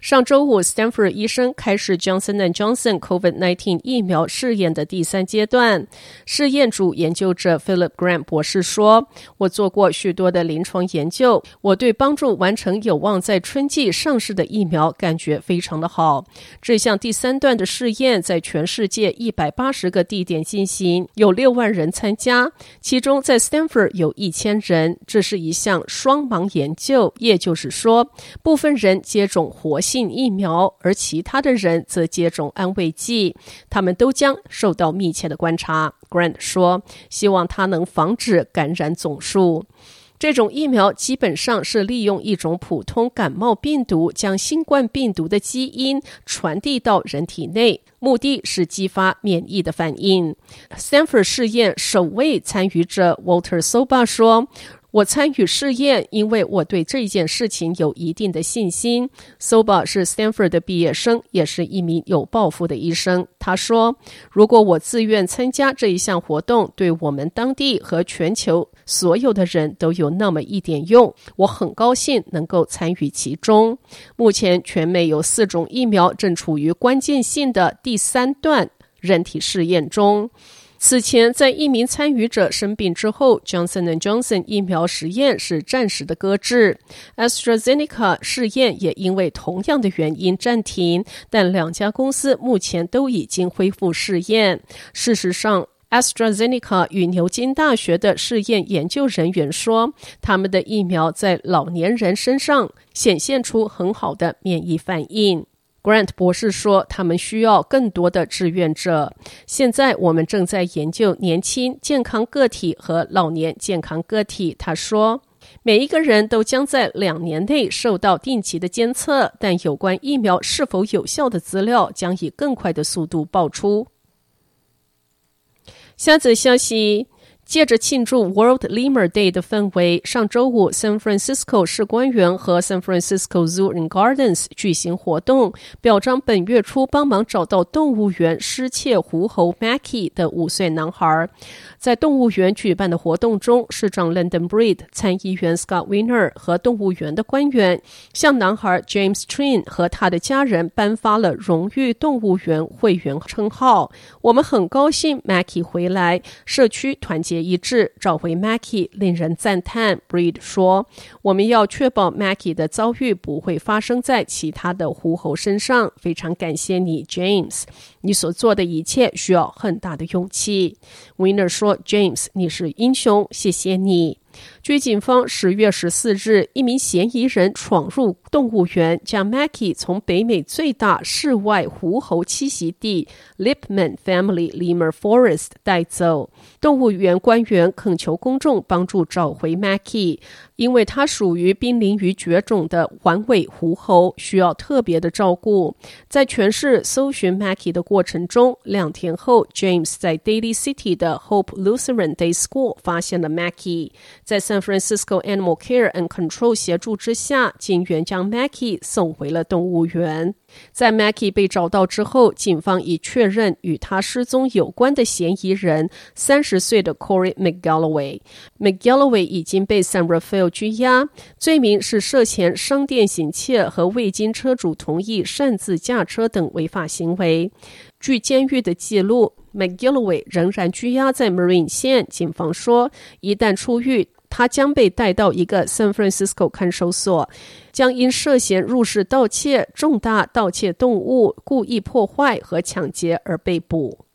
上周五，Stanford 医生开始 Johnson & Johnson COVID-19 疫苗试验的第三阶段。试验组研究者 Philip Grant 博士说：“我做过许多的临床研究，我对帮助完成有望在春季上市的疫苗感觉非常的好。这项第三段的试验在全世界一百八十个地点进行，有六万人参加，其中在 Stanford 有一千人。这是一项双盲研究，也就是说，部分人接种活。”进疫苗，而其他的人则接种安慰剂，他们都将受到密切的观察。Grant 说：“希望它能防止感染总数。这种疫苗基本上是利用一种普通感冒病毒，将新冠病毒的基因传递到人体内，目的是激发免疫的反应。” Stanford 试验首位参与者 Walter Soba 说。我参与试验，因为我对这件事情有一定的信心。Soba 是 Stanford 的毕业生，也是一名有抱负的医生。他说：“如果我自愿参加这一项活动，对我们当地和全球所有的人都有那么一点用，我很高兴能够参与其中。”目前，全美有四种疫苗正处于关键性的第三段人体试验中。此前，在一名参与者生病之后，Johnson & Johnson 疫苗实验是暂时的搁置。AstraZeneca 试验也因为同样的原因暂停，但两家公司目前都已经恢复试验。事实上，AstraZeneca 与牛津大学的试验研究人员说，他们的疫苗在老年人身上显现出很好的免疫反应。Grant 博士说：“他们需要更多的志愿者。现在我们正在研究年轻健康个体和老年健康个体。”他说：“每一个人都将在两年内受到定期的监测，但有关疫苗是否有效的资料将以更快的速度爆出。”下则消息。借着庆祝 World Lemur Day 的氛围，上周五，San Francisco 市官员和 San Francisco Zoo and Gardens 举行活动，表彰本月初帮忙找到动物园失窃狐猴 Mackie 的五岁男孩。在动物园举办的活动中，市长 London Breed、参议员 Scott Wiener 和动物园的官员向男孩 James Trin 和他的家人颁发了荣誉动物园会员称号。我们很高兴 Mackie 回来，社区团结一致，找回 Mackie 令人赞叹。Breed 说：“我们要确保 Mackie 的遭遇不会发生在其他的狐猴身上。非常感谢你，James，你所做的一切需要很大的勇气。” Winner 说：“James，你是英雄，谢谢你。”据警方十月十四日，一名嫌疑人闯入动物园，将 Mackie 从北美最大室外狐猴栖息地 Lippman Family Lemur Forest 带走。动物园官员恳求公众帮助找回 Mackie，因为它属于濒临于绝种的环尾狐猴，需要特别的照顾。在全市搜寻 Mackie 的过程中，两天后，James 在 Daily City 的 Hope Lutheran Day School 发现了 Mackie，在 San Francisco Animal Care and Control 协助之下，警员将 Mackie 送回了动物园。在 Mackie 被找到之后，警方已确认与他失踪有关的嫌疑人三十岁的 Corey McGalloway。McGalloway 已经被 San Rafael 拘押，罪名是涉嫌商店行窃和未经车主同意擅自驾车等违法行为。据监狱的记录，McGillway 仍然拘押在 Marin 县。警方说，一旦出狱，他将被带到一个 San Francisco 看守所，将因涉嫌入室盗窃、重大盗窃动物、故意破坏和抢劫而被捕。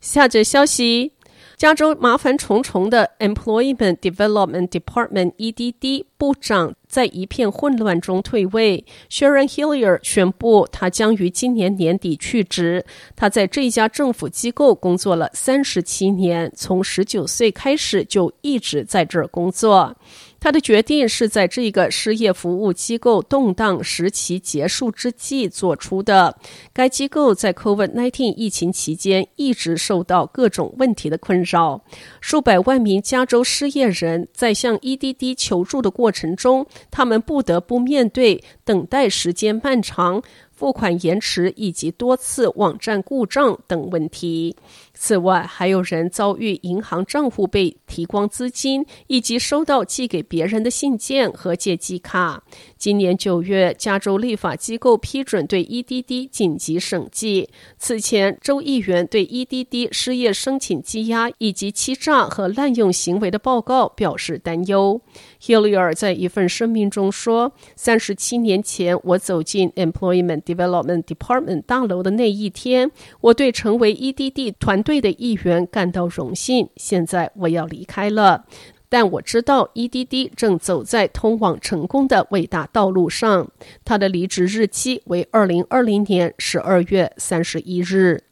下则消息。加州麻烦重重的 Employment Development Department（EDD） 部长在一片混乱中退位。Sharon Hillier 宣布，他将于今年年底去职。他在这家政府机构工作了三十七年，从十九岁开始就一直在这儿工作。他的决定是在这个失业服务机构动荡时期结束之际做出的。该机构在 COVID-19 疫情期间一直受到各种问题的困扰，数百万名加州失业人在向 EDD 求助的过程中，他们不得不面对等待时间漫长、付款延迟以及多次网站故障等问题。此外，还有人遭遇银行账户被提光资金，以及收到寄给别人的信件和借记卡。今年九月，加州立法机构批准对 EDD 紧急审计。此前，州议员对 EDD 失业申请积压以及欺诈和滥用行为的报告表示担忧。Hillier 在一份声明中说：“三十七年前，我走进 Employment Development Department 大楼的那一天，我对成为 EDD 团队的一员感到荣幸。现在我要离开了，但我知道 EDD 正走在通往成功的伟大道路上。他的离职日期为二零二零年十二月三十一日。”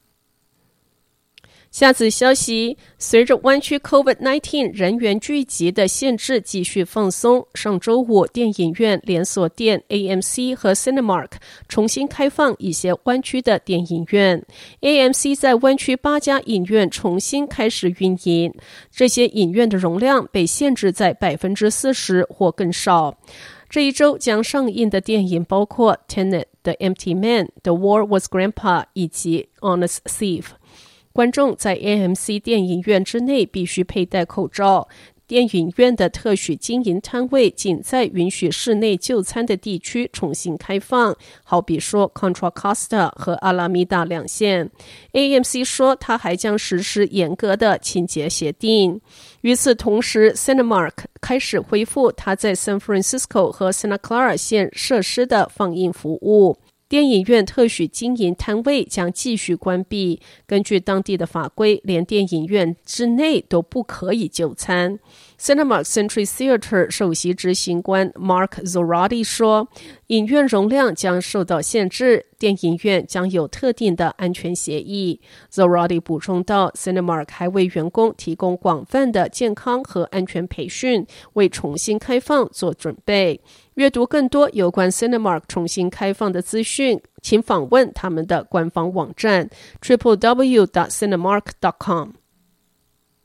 下次消息，随着湾区 COVID-19 人员聚集的限制继续放松，上周五，电影院连锁店 AMC 和 Cinemark 重新开放一些湾区的电影院。AMC 在湾区八家影院重新开始运营，这些影院的容量被限制在百分之四十或更少。这一周将上映的电影包括《Tenet》、《The Empty Man》、《The War Was Grandpa》以及《Honest Thief》。观众在 AMC 电影院之内必须佩戴口罩。电影院的特许经营摊位仅在允许室内就餐的地区重新开放，好比说 Contra Costa 和阿拉米达两线。AMC 说，它还将实施严格的清洁协定。与此同时，Cinemark 开始恢复它在 San Francisco 和 Santa Clara 县设施的放映服务。电影院特许经营摊位将继续关闭。根据当地的法规，连电影院之内都不可以就餐。Cinemark Century Theatre 首席执行官 Mark Zorati 说：“影院容量将受到限制，电影院将有特定的安全协议。” Zorati 补充道：“Cinemark 还为员工提供广泛的健康和安全培训，为重新开放做准备。阅读更多有关 Cinemark 重新开放的资讯，请访问他们的官方网站 triplew.cinemark.com。”